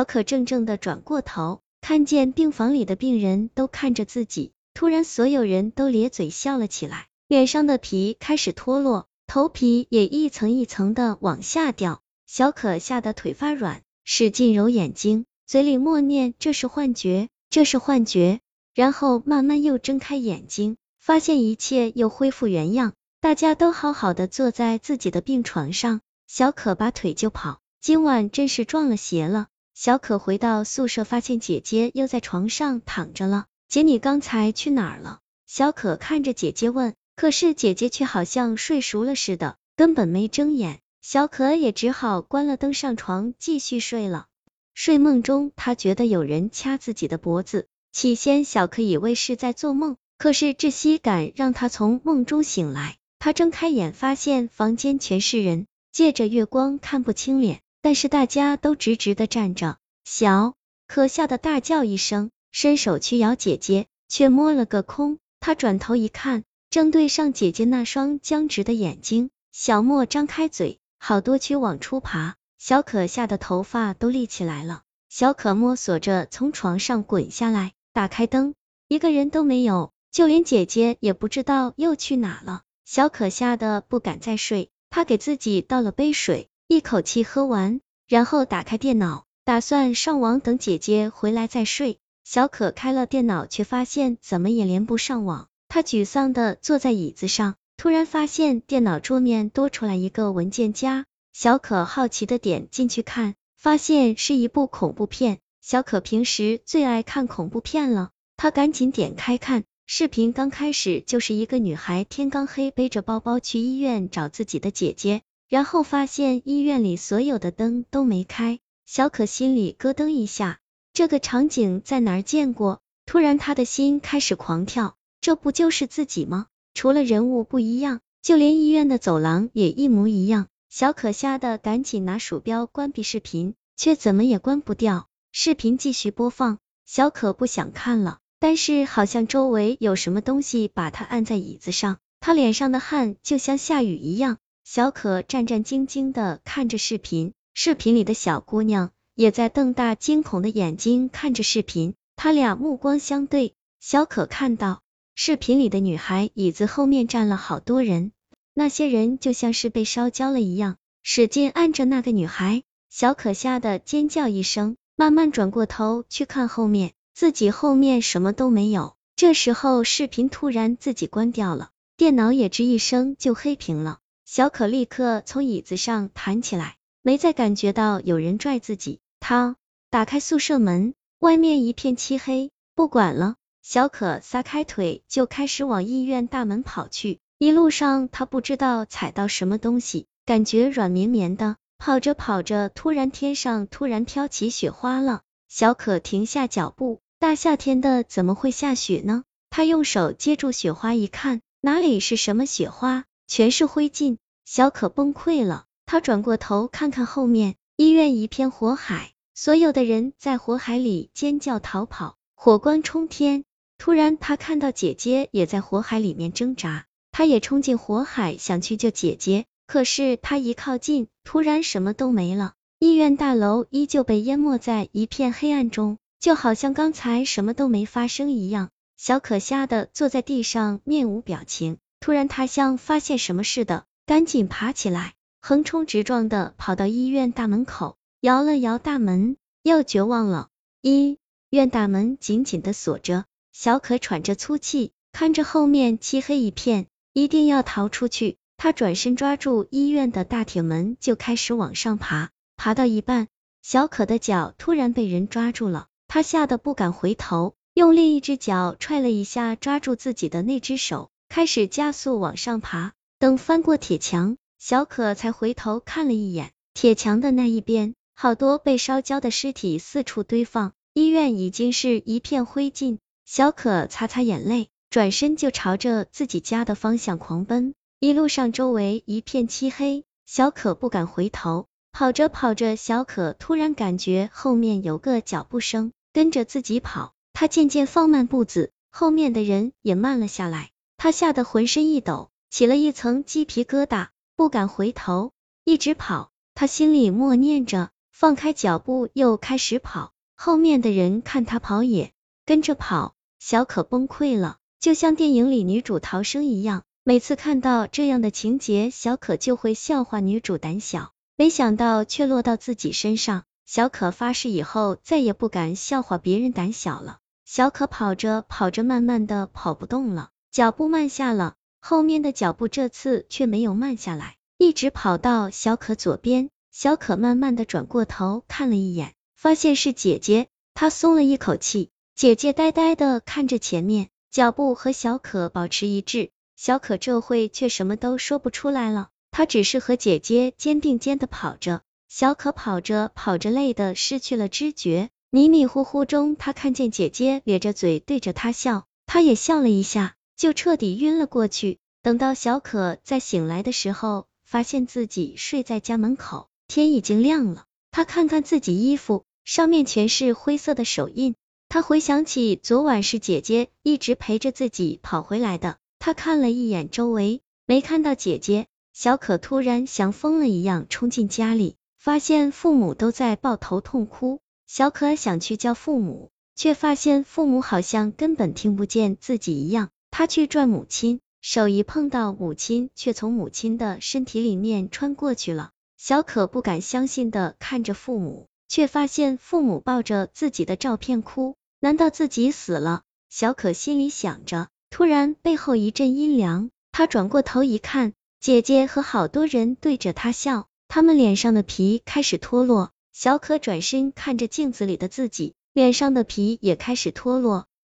小可怔怔的转过头，看见病房里的病人都看着自己，突然所有人都咧嘴笑了起来，脸上的皮开始脱落，头皮也一层一层的往下掉。小可吓得腿发软，使劲揉眼睛，嘴里默念这是幻觉，这是幻觉，然后慢慢又睁开眼睛，发现一切又恢复原样，大家都好好的坐在自己的病床上。小可拔腿就跑，今晚真是撞了邪了。小可回到宿舍，发现姐姐又在床上躺着了。姐，你刚才去哪儿了？小可看着姐姐问，可是姐姐却好像睡熟了似的，根本没睁眼。小可也只好关了灯，上床继续睡了。睡梦中，她觉得有人掐自己的脖子。起先，小可以为是在做梦，可是窒息感让她从梦中醒来。她睁开眼，发现房间全是人，借着月光看不清脸。但是大家都直直的站着，小可吓得大叫一声，伸手去咬姐姐，却摸了个空。他转头一看，正对上姐姐那双僵直的眼睛。小莫张开嘴，好多蛆往出爬，小可吓得头发都立起来了。小可摸索着从床上滚下来，打开灯，一个人都没有，就连姐姐也不知道又去哪了。小可吓得不敢再睡，他给自己倒了杯水。一口气喝完，然后打开电脑，打算上网，等姐姐回来再睡。小可开了电脑，却发现怎么也连不上网。他沮丧的坐在椅子上，突然发现电脑桌面多出来一个文件夹。小可好奇的点进去看，发现是一部恐怖片。小可平时最爱看恐怖片了，他赶紧点开看。视频刚开始就是一个女孩天刚黑，背着包包去医院找自己的姐姐。然后发现医院里所有的灯都没开，小可心里咯噔一下，这个场景在哪儿见过？突然他的心开始狂跳，这不就是自己吗？除了人物不一样，就连医院的走廊也一模一样。小可吓得赶紧拿鼠标关闭视频，却怎么也关不掉。视频继续播放，小可不想看了，但是好像周围有什么东西把他按在椅子上，他脸上的汗就像下雨一样。小可战战兢兢的看着视频，视频里的小姑娘也在瞪大惊恐的眼睛看着视频，他俩目光相对。小可看到视频里的女孩椅子后面站了好多人，那些人就像是被烧焦了一样，使劲按着那个女孩。小可吓得尖叫一声，慢慢转过头去看后面，自己后面什么都没有。这时候视频突然自己关掉了，电脑也吱一声就黑屏了。小可立刻从椅子上弹起来，没再感觉到有人拽自己。他打开宿舍门，外面一片漆黑。不管了，小可撒开腿就开始往医院大门跑去。一路上他不知道踩到什么东西，感觉软绵绵的。跑着跑着，突然天上突然飘起雪花了。小可停下脚步，大夏天的怎么会下雪呢？他用手接住雪花一看，哪里是什么雪花？全是灰烬，小可崩溃了。他转过头看看后面，医院一片火海，所有的人在火海里尖叫逃跑，火光冲天。突然，他看到姐姐也在火海里面挣扎，他也冲进火海想去救姐姐，可是他一靠近，突然什么都没了，医院大楼依旧被淹没在一片黑暗中，就好像刚才什么都没发生一样。小可吓得坐在地上，面无表情。突然，他像发现什么似的，赶紧爬起来，横冲直撞的跑到医院大门口，摇了摇大门，又绝望了。医院大门紧紧的锁着，小可喘着粗气，看着后面漆黑一片，一定要逃出去。他转身抓住医院的大铁门，就开始往上爬。爬到一半，小可的脚突然被人抓住了，他吓得不敢回头，用另一只脚踹了一下抓住自己的那只手。开始加速往上爬，等翻过铁墙，小可才回头看了一眼，铁墙的那一边，好多被烧焦的尸体四处堆放，医院已经是一片灰烬。小可擦擦眼泪，转身就朝着自己家的方向狂奔。一路上周围一片漆黑，小可不敢回头。跑着跑着，小可突然感觉后面有个脚步声跟着自己跑，他渐渐放慢步子，后面的人也慢了下来。他吓得浑身一抖，起了一层鸡皮疙瘩，不敢回头，一直跑。他心里默念着：“放开脚步又开始跑，后面的人看他跑也跟着跑，小可崩溃了，就像电影里女主逃生一样。每次看到这样的情节，小可就会笑话女主胆小，没想到却落到自己身上。小可发誓以后再也不敢笑话别人胆小了。小可跑着跑着，慢慢的跑不动了，脚步慢下了。后面的脚步这次却没有慢下来，一直跑到小可左边。小可慢慢的转过头看了一眼，发现是姐姐，她松了一口气。姐姐呆呆的看着前面，脚步和小可保持一致。小可这会却什么都说不出来了，她只是和姐姐肩并肩的跑着。小可跑着跑着，累的失去了知觉，迷迷糊糊中，她看见姐姐咧着嘴对着她笑，她也笑了一下，就彻底晕了过去。等到小可再醒来的时候，发现自己睡在家门口，天已经亮了。他看看自己衣服，上面全是灰色的手印。他回想起昨晚是姐姐一直陪着自己跑回来的。他看了一眼周围，没看到姐姐。小可突然像疯了一样冲进家里，发现父母都在抱头痛哭。小可想去叫父母，却发现父母好像根本听不见自己一样。他去拽母亲，手一碰到母亲，却从母亲的身体里面穿过去了。小可不敢相信的看着父母，却发现父母抱着自己的照片哭。难道自己死了？小可心里想着。突然，背后一阵阴凉，他转过头一看，姐姐和好多人对着他笑，他们脸上的皮开始脱落。小可转身看着镜子里的自己，脸上的皮也开始脱落。